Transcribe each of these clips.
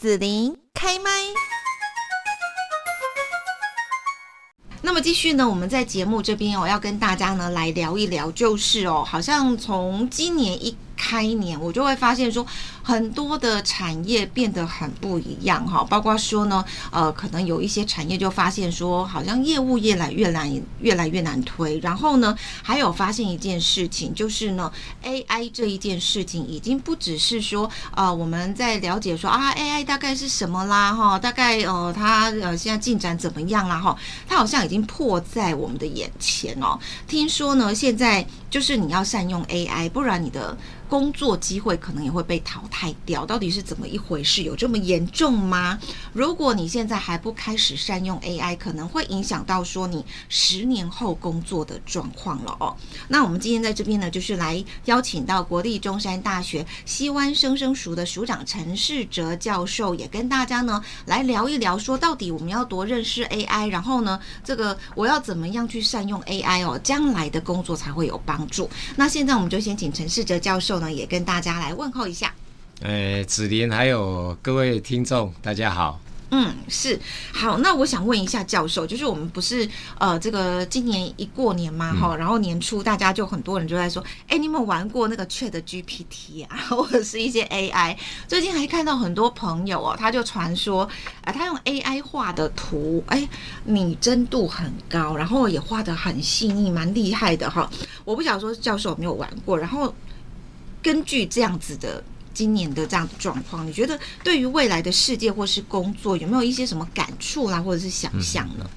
紫琳开麦。那么继续呢，我们在节目这边哦，要跟大家呢来聊一聊，就是哦，好像从今年一。开年我就会发现说，很多的产业变得很不一样哈，包括说呢，呃，可能有一些产业就发现说，好像业务越来越难，越来越难推。然后呢，还有发现一件事情，就是呢，AI 这一件事情已经不只是说，呃，我们在了解说啊，AI 大概是什么啦哈，大概呃，它呃现在进展怎么样啦哈，它好像已经迫在我们的眼前哦。听说呢，现在就是你要善用 AI，不然你的工作机会可能也会被淘汰掉，到底是怎么一回事？有这么严重吗？如果你现在还不开始善用 AI，可能会影响到说你十年后工作的状况了哦。那我们今天在这边呢，就是来邀请到国立中山大学西湾生生熟的署长陈世哲教授，也跟大家呢来聊一聊，说到底我们要多认识 AI，然后呢，这个我要怎么样去善用 AI 哦，将来的工作才会有帮助。那现在我们就先请陈世哲教授。呢，也跟大家来问候一下。呃，子林还有各位听众，大家好。嗯，是好。那我想问一下教授，就是我们不是呃，这个今年一过年嘛，哈，然后年初大家就很多人就在说，哎，你有没有玩过那个 Chat GPT 啊，或者是一些 AI？最近还看到很多朋友哦，他就传说，啊，他用 AI 画的图，哎，拟真度很高，然后也画的很细腻，蛮厉害的哈。我不晓得说教授有没有玩过，然后。根据这样子的今年的这样的状况，你觉得对于未来的世界或是工作有没有一些什么感触啦，或者是想象呢？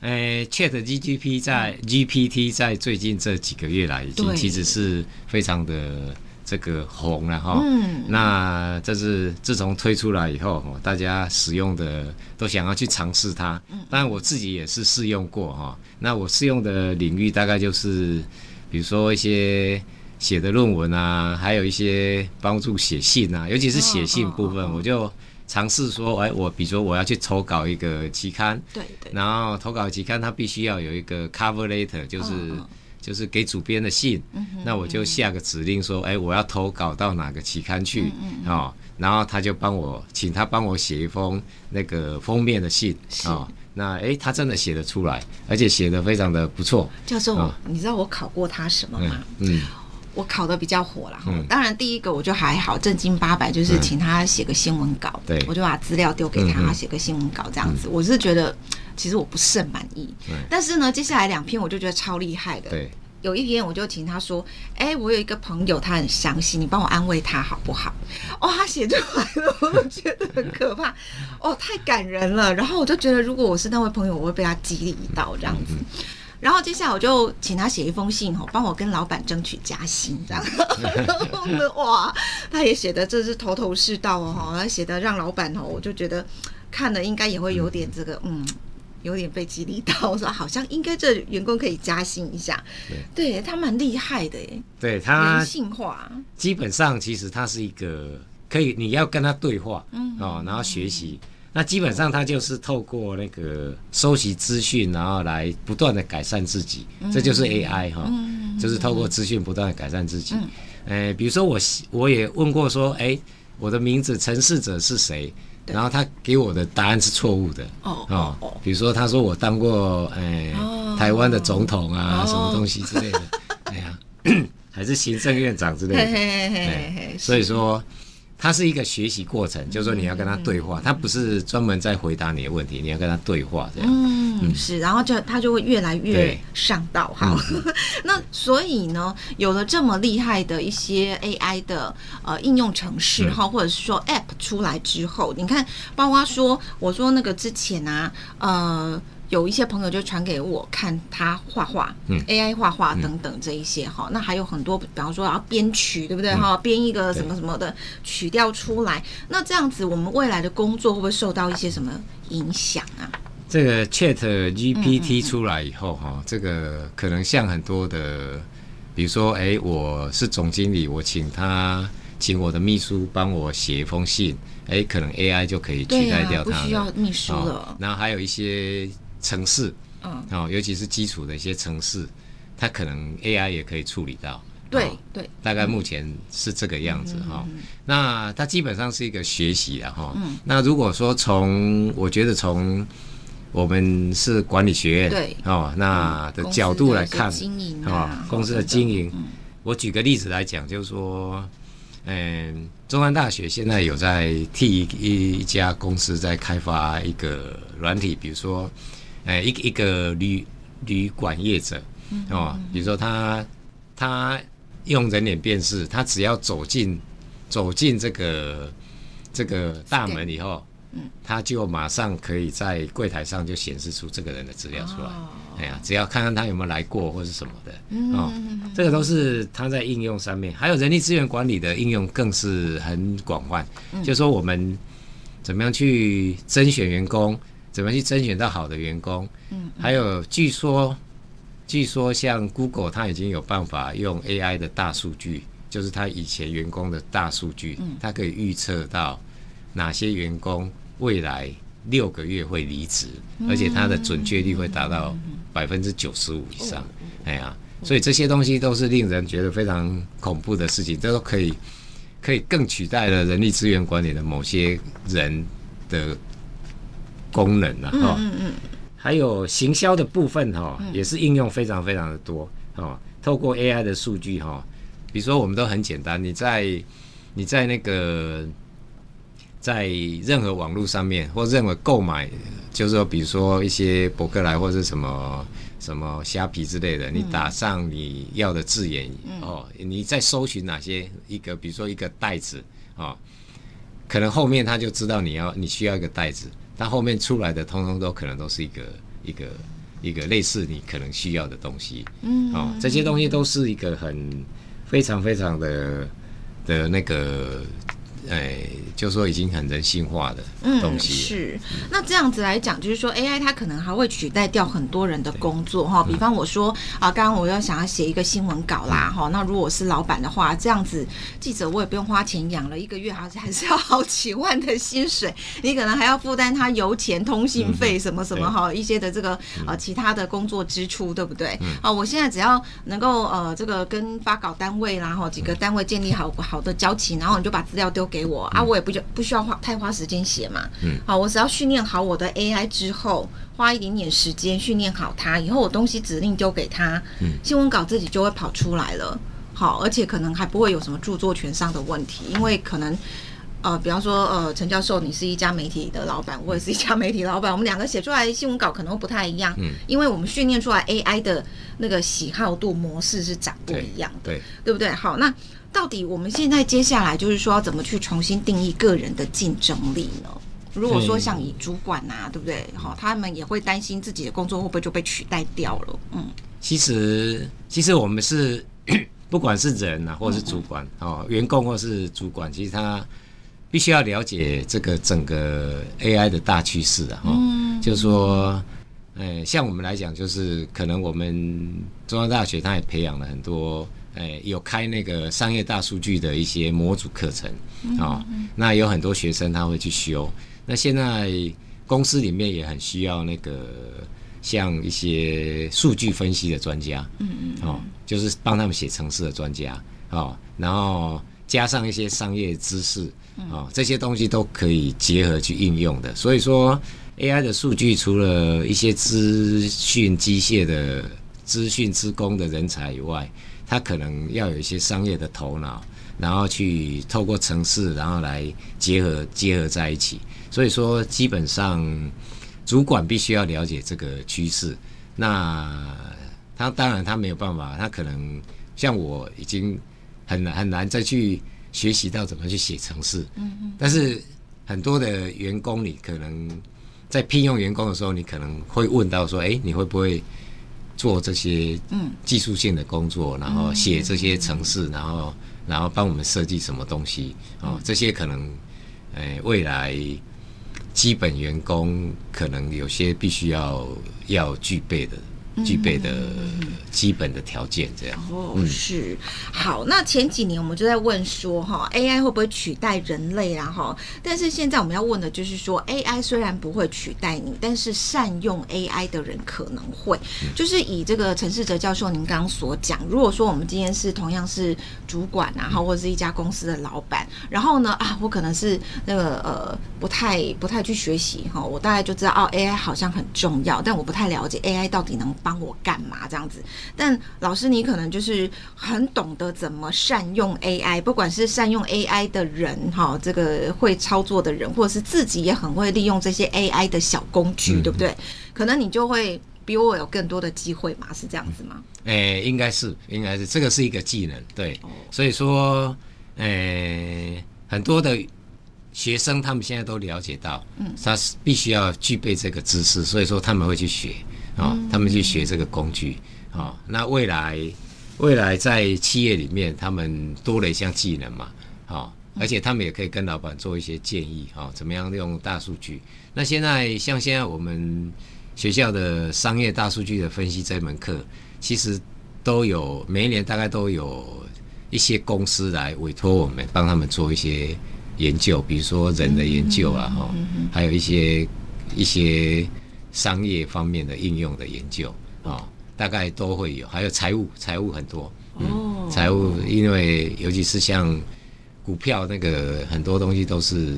呃，Chat GPT 在 GPT 在最近这几个月来，已经其实是非常的这个红了哈。嗯。那这是自从推出来以后，大家使用的都想要去尝试它。嗯。当然我自己也是试用过哈。那我试用的领域大概就是，比如说一些。写的论文啊，还有一些帮助写信啊，尤其是写信部分，我就尝试说，哎，我比如说我要去投稿一个期刊，对对，然后投稿期刊它必须要有一个 cover letter，就是就是给主编的信，那我就下个指令说，哎，我要投稿到哪个期刊去哦，然后他就帮我请他帮我写一封那个封面的信啊，那哎，他真的写得出来，而且写得非常的不错。教授，你知道我考过他什么吗？嗯。我考的比较火了哈，当然第一个我就还好，正经八百就是请他写个新闻稿，对，我就把资料丢给他写个新闻稿这样子。我是觉得其实我不甚满意，但是呢，接下来两篇我就觉得超厉害的。对，有一篇我就请他说：“哎，我有一个朋友，他很伤心，你帮我安慰他好不好？”哦，他写出来了，我觉得很可怕，哦，太感人了。然后我就觉得，如果我是那位朋友，我会被他激励到这样子。然后接下来我就请他写一封信哦，帮我跟老板争取加薪这样。哇，他也写的这是头头是道哦哈，他写的让老板哦，我就觉得看了应该也会有点这个嗯，有点被激励到，说好像应该这员工可以加薪一下。对，他蛮厉害的耶。对他人性化，基本上其实他是一个可以你要跟他对话，嗯哦，然后学习。那基本上他就是透过那个收集资讯，然后来不断的改善自己，这就是 AI 哈，就是透过资讯不断的改善自己。诶，比如说我我也问过说，哎，我的名字陈世者是谁？然后他给我的答案是错误的。哦哦，比如说他说我当过诶台湾的总统啊，什么东西之类的，哎呀，还是行政院长之类的。所以说。它是一个学习过程，就是说你要跟他对话，他不是专门在回答你的问题，你要跟他对话这样。嗯，是，然后就他就会越来越上道哈。那所以呢，有了这么厉害的一些 AI 的呃应用程式哈，或者是说 App 出来之后，你看，包括说我说那个之前啊，呃。有一些朋友就传给我看他画画，AI 画画等等这一些哈，那还有很多，比方说要编曲，对不对哈？编一个什么什么的曲调出来，那这样子我们未来的工作会不会受到一些什么影响啊？这个 Chat GPT 出来以后哈，这个可能像很多的，比如说哎，我是总经理，我请他请我的秘书帮我写一封信，哎，可能 AI 就可以取代掉他，不需要秘书了。然后还有一些。城市，嗯，哦，尤其是基础的一些城市，它可能 AI 也可以处理到，对哦对，大概目前是这个样子哈、那它基本上是一个学习的哈。那如果说从我觉得从我们是管理学院对。哦，那的角度来看经营哦啊，公司的经营，我举个例子来讲，就是说，嗯，中山大学现在有在替一一家公司在开发一个软体，比如说，呃，一个一个旅旅馆业者哦，比如说他他用人脸辨识，他只要走进走进这个这个大门以后，他就马上可以在柜台上就显示出这个人的资料出来。哦哎呀，只要看看他有没有来过或是什么的哦，这个都是他在应用上面，还有人力资源管理的应用更是很广泛。就说我们怎么样去甄选员工，怎么去甄选到好的员工，嗯，还有据说据说像 Google 它已经有办法用 AI 的大数据，就是它以前员工的大数据，它可以预测到哪些员工未来六个月会离职，而且它的准确率会达到百分之九十五以上。哎呀，所以这些东西都是令人觉得非常恐怖的事情，这都可以可以更取代了人力资源管理的某些人的功能了。哈、嗯嗯。还有行销的部分哈、也是应用非常非常的多哦。透过 AI 的数据哈、比如说我们都很简单，你在你在那个在任何网络上面或任何购买，就是说比如说一些博客来或是什么什么虾皮之类的，你打上你要的字眼、哦，你在搜寻哪些一个，比如说一个袋子哦，可能后面他就知道你要你需要一个袋子，但后面出来的通通都可能都是一个一个一个类似你可能需要的东西，嗯，哦，这些东西都是一个很非常非常的的那个，哎，就说已经很人性化的东嗯，西了。是。那这样子来讲，就是说 AI 它可能还会取代掉很多人的工作哈。比方我说啊，刚刚我要想要写一个新闻稿啦哈，那如果我是老板的话，这样子记者我也不用花钱养了，一个月还是还是要好几万的薪水，你可能还要负担他油钱、通信费什么什么哈一些的这个呃其他的工作支出，对不对？啊，我现在只要能够呃这个跟发稿单位啦哈几个单位建立好好的交情，然后你就把资料丢给我啊，我也不就不需要花太花时间写嘛。嗯，好，我只要训练好我的 AI 之后，花一点点时间训练好它，以后我东西指令丢给他，嗯，新闻稿自己就会跑出来了。好，而且可能还不会有什么著作权上的问题，因为可能。呃，比方说，呃，陈教授，你是一家媒体的老板，我也是一家媒体老板，我们两个写出来新闻稿可能会不太一样，嗯，因为我们训练出来 AI 的那个喜好度模式是长不一样的，对，对不对？好，那到底我们现在接下来就是说要怎么去重新定义个人的竞争力呢？如果说像以主管呐、对不对？好，他们也会担心自己的工作会不会就被取代掉了？嗯，其实其实我们是 不管是人啊，或者是主管哦，员工或是主管，其实他必须要了解这个整个 AI 的大趋势啊，哈、就是说，呃，像我们来讲，就是可能我们中央大学它也培养了很多，呃，有开那个商业大数据的一些模组课程啊、那有很多学生他会去修。那现在公司里面也很需要那个像一些数据分析的专家，嗯嗯，哦，就是帮他们写程式的专家，哦，然后加上一些商业知识，哦，这些东西都可以结合去应用的。所以说，AI 的数据除了一些资讯机械的资讯职工的人才以外，他可能要有一些商业的头脑，然后去透过城市，然后来结合结合在一起。所以说，基本上主管必须要了解这个趋势。那他当然他没有办法，他可能像我已经很难很难再去学习到怎么去写城市。嗯嗯。但是很多的员工，你可能在聘用员工的时候，你可能会问到说：“哎，你会不会做这些嗯技术性的工作，然后写这些程式，然后然后帮我们设计什么东西？哦，这些可能，呃，未来。”基本员工可能有些必须要要具备的具备的基本的条件，这样。哦，是好。那前几年我们就在问说，哈，AI 会不会取代人类啊？哈，但是现在我们要问的就是说，AI 虽然不会取代你，但是善用 AI 的人可能会。就是以这个陈世哲教授您刚刚所讲，如果说我们今天是同样是主管然后，或者是一家公司的老板，然后呢，啊，我可能是那个呃，不太不太去学习哈，我大概就知道哦，AI 好像很重要，但我不太了解 AI 到底能帮我干嘛这样子。但老师，你可能就是很懂得怎么善用 AI，不管是善用 AI 的人哈，这个会操作的人，或者是自己也很会利用这些 AI 的小工具，对不对？可能你就会比我有更多的机会嘛，是这样子吗？诶，应该是，应该是，这个是一个技能，对。所以说，诶，很多的学生他们现在都了解到，嗯，他是必须要具备这个知识，所以说他们会去学。啊，他们去学这个工具，啊，那未来未来在企业里面，他们多了一项技能嘛，啊，而且他们也可以跟老板做一些建议，啊，怎么样用大数据？那现在像现在我们学校的商业大数据的分析这门课，其实都有每一年大概都有一些公司来委托我们帮他们做一些研究，比如说人的研究啊，哈，还有一些一些。商业方面的应用的研究啊，大概都会有，还有财务，财务很多。嗯，财务，因为尤其是像股票那个很多东西都是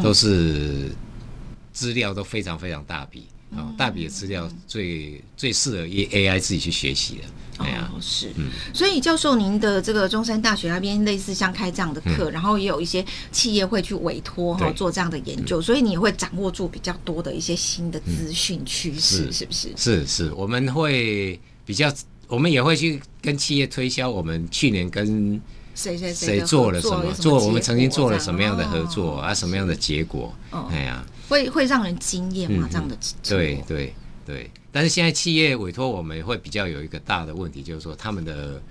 都是资料都非常非常大笔啊，大笔的资料最最适合 A A I 自己去学习的。哦，是，所以教授，您的这个中山大学那边类似像开这样的课，然后也有一些企业会去委托哈做这样的研究，所以你会掌握住比较多的一些新的资讯趋势，是不是？是是，我们会比较，我们也会去跟企业推销我们去年跟谁谁谁做了什么，做我们曾经做了什么样的合作啊，什么样的结果？哎呀，会会让人惊艳吗？这样的对对。对，但是现在企业委托我们会比较有一个大的问题，就是说他们的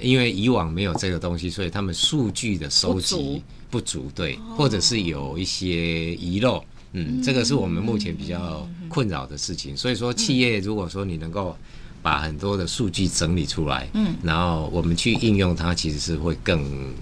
因为以往没有这个东西，所以他们数据的收集不足，对，或者是有一些遗漏，嗯，这个是我们目前比较困扰的事情。所以说，企业如果说你能够把很多的数据整理出来，嗯，然后我们去应用它，其实是会更。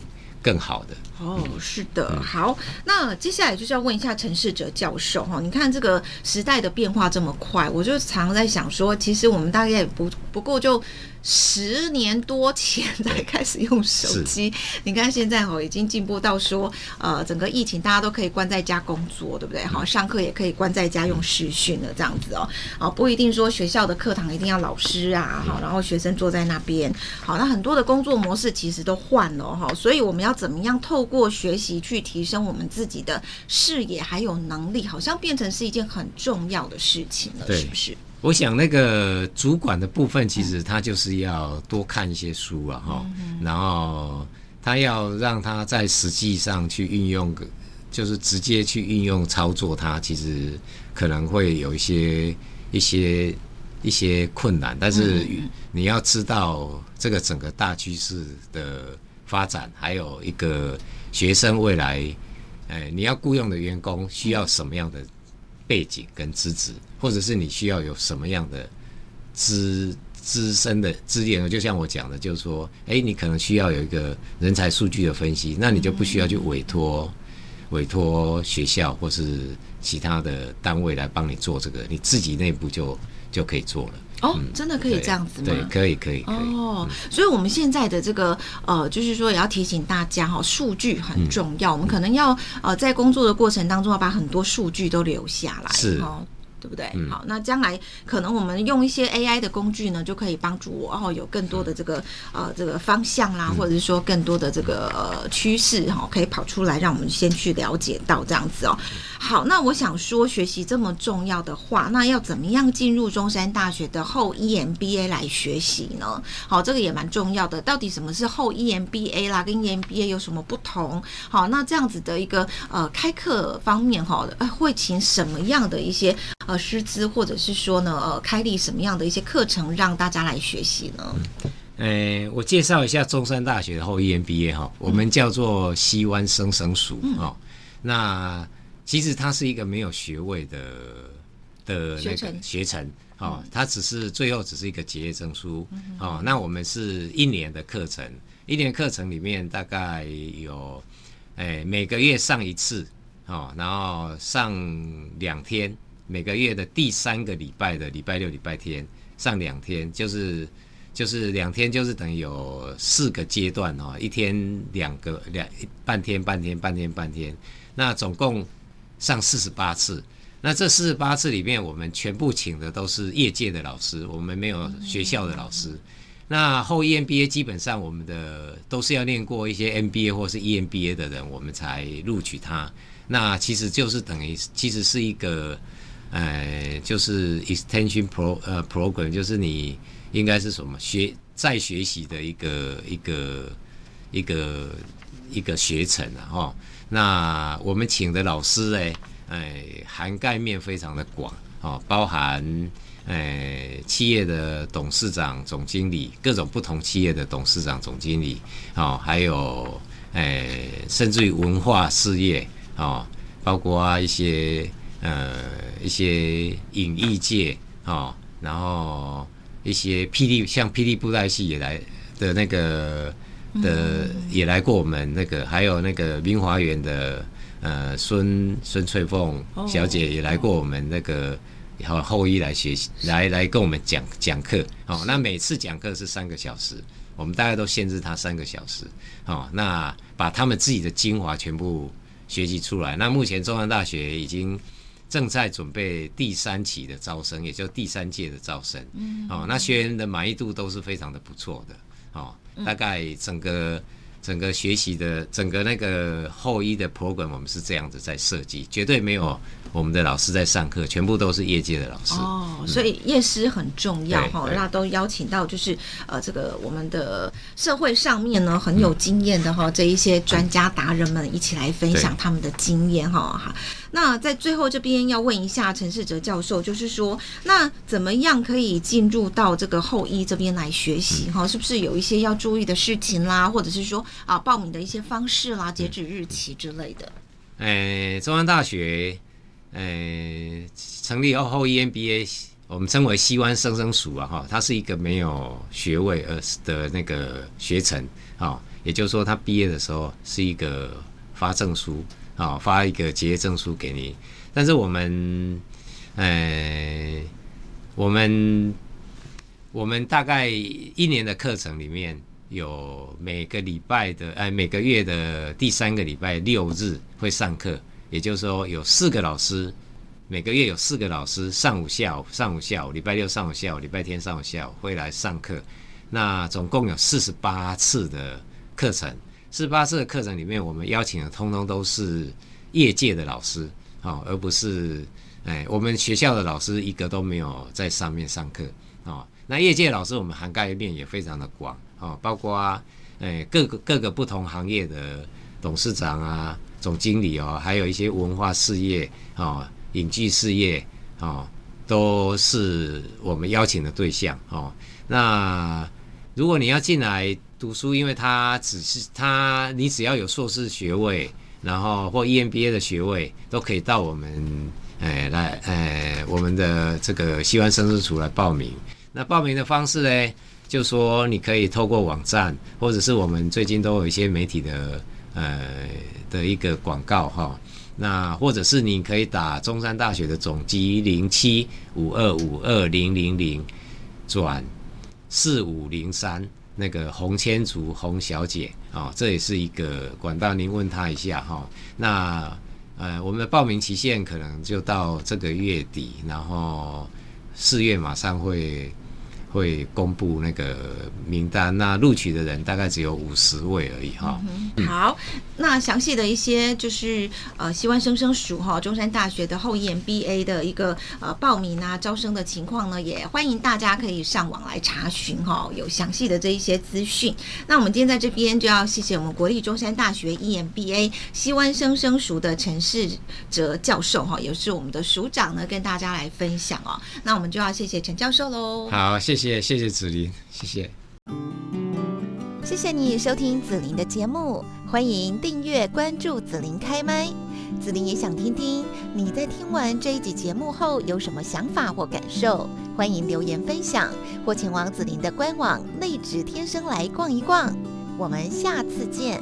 更好的哦，是的，好，那接下来就是要问一下陈世哲教授哈，你看这个时代的变化这么快，我就常在想说，其实我们大概不不过就。十年多前才开始用手机，你看现在哦，已经进步到说，呃，整个疫情大家都可以关在家工作，对不对？好，上课也可以关在家用视讯了，这样子哦，啊，不一定说学校的课堂一定要老师啊，好，然后学生坐在那边，好，那很多的工作模式其实都换了哈，所以我们要怎么样透过学习去提升我们自己的视野还有能力，好像变成是一件很重要的事情了，是不是？我想那个主管的部分，其实他就是要多看一些书啊，哈，然后他要让他在实际上去运用，就是直接去运用操作，他其实可能会有一些一些一些困难，但是你要知道这个整个大趋势的发展，还有一个学生未来，哎，你要雇佣的员工需要什么样的？背景跟资质，或者是你需要有什么样的资资深的资源，就像我讲的，就是说，哎，你可能需要有一个人才数据的分析，那你就不需要去委托委托学校或是其他的单位来帮你做这个，你自己内部就就可以做了。哦，真的可以这样子吗？对，可以，可以，可以。哦，所以我们现在的这个呃，就是说也要提醒大家哈，数据很重要，我们可能要呃，在工作的过程当中要把很多数据都留下来。是。哦对不对？好，那将来可能我们用一些 AI 的工具呢，就可以帮助我，哦有更多的这个呃这个方向啦，或者是说更多的这个呃趋势哈，可以跑出来，让我们先去了解到这样子哦。好，那我想说，学习这么重要的话，那要怎么样进入中山大学的后 EMBA 来学习呢？好，这个也蛮重要的。到底什么是后 EMBA 啦？跟 EMBA 有什么不同？好，那这样子的一个呃开课方面哈，会请什么样的一些？呃，师资或者是说呢，呃，开立什么样的一些课程让大家来学习呢？呃，我介绍一下中山大学的后 EMBA 哈，我们叫做西湾生生署哦。那其实它是一个没有学位的的那个学程。哦，它只是最后只是一个结业证书哦。那我们是一年的课程，一年课程里面大概有，哎，每个月上一次哦，然后上两天，每个月的第三个礼拜的礼拜六、礼拜天上两天，就是就是两天，就是等于有四个阶段哦，一天两个两半天、半天、半天、半天，那总共上四十八次。那这四十八次里面，我们全部请的都是业界的老师，我们没有学校的老师。那后 EMBA 基本上我们的都是要念过一些 MBA 或是 EMBA 的人，我们才录取他。那其实就是等于其实是一个，呃，就是 extension pro 呃 program，就是你应该是什么学再学习的一个一个一个一个学程啊，哈。那我们请的老师呢？哎，涵盖面非常的广哦，包含哎企业的董事长、总经理，各种不同企业的董事长、总经理，哦，还有哎，甚至于文化事业哦，包括啊一些呃一些影艺界哦，然后一些霹雳像霹雳布袋戏也来的那个的也来过我们那个，还有那个明华园的。呃，孙孙翠凤小姐也来过我们那个后后裔来学习，来来跟我们讲讲课。哦，那每次讲课是三个小时，我们大概都限制他三个小时。哦，那把他们自己的精华全部学习出来。那目前中山大学已经正在准备第三期的招生，也就第三届的招生。嗯，哦，那学员的满意度都是非常的不错的。哦，大概整个。整个学习的整个那个后医的 program，我们是这样子在设计，绝对没有我们的老师在上课，全部都是业界的老师。哦，所以业师很重要哈，那都邀请到就是呃这个我们的社会上面呢很有经验的哈这一些专家达人们一起来分享他们的经验哈哈。那在最后这边要问一下陈世哲教授，就是说，那怎么样可以进入到这个后医这边来学习？哈，是不是有一些要注意的事情啦，或者是说啊，报名的一些方式啦、截止日期之类的？诶，中央大学诶成立后后 EMBA，我们称为西湾生生署啊，哈，它是一个没有学位而的那个学程啊，也就是说，他毕业的时候是一个发证书。啊，发一个结业证书给你，但是我们，呃，我们我们大概一年的课程里面有每个礼拜的，哎，每个月的第三个礼拜六日会上课，也就是说有四个老师，每个月有四个老师，上午、下午、上午、下午，礼拜六上午、下午，礼拜天上午、下午会来上课，那总共有四十八次的课程。四十八次的课程里面，我们邀请的通通都是业界的老师，哦，而不是哎，我们学校的老师一个都没有在上面上课，哦，那业界老师我们涵盖面也非常的广，哦，包括哎各个各个不同行业的董事长啊、总经理哦，还有一些文化事业哦、影剧事业哦，都是我们邀请的对象，哦，那如果你要进来。读书，因为他只是他，你只要有硕士学位，然后或 EMBA 的学位，都可以到我们，诶来，诶我们的这个西湾生日处来报名。那报名的方式呢，就说你可以透过网站，或者是我们最近都有一些媒体的，呃的一个广告哈。那或者是你可以打中山大学的总机零七五二五二零零零转四五零三。那个洪千竹洪小姐啊，这也是一个管道，您问她一下哈。那呃，我们的报名期限可能就到这个月底，然后四月马上会。会公布那个名单，那录取的人大概只有五十位而已哈。好，那详细的一些就是呃，西湾生生署哈，中山大学的后 EMBA 的一个呃报名啊招生的情况呢，也欢迎大家可以上网来查询哈，有详细的这一些资讯。那我们今天在这边就要谢谢我们国立中山大学 EMBA 西湾生生署的陈世哲教授哈，也是我们的署长呢，跟大家来分享哦。那我们就要谢谢陈教授喽。好，谢谢。谢谢谢子琳，谢谢，谢谢你收听子琳的节目，欢迎订阅关注子琳开麦。子琳也想听听你在听完这一集节目后有什么想法或感受，欢迎留言分享，或前往子琳的官网“内指天生来逛一逛。我们下次见。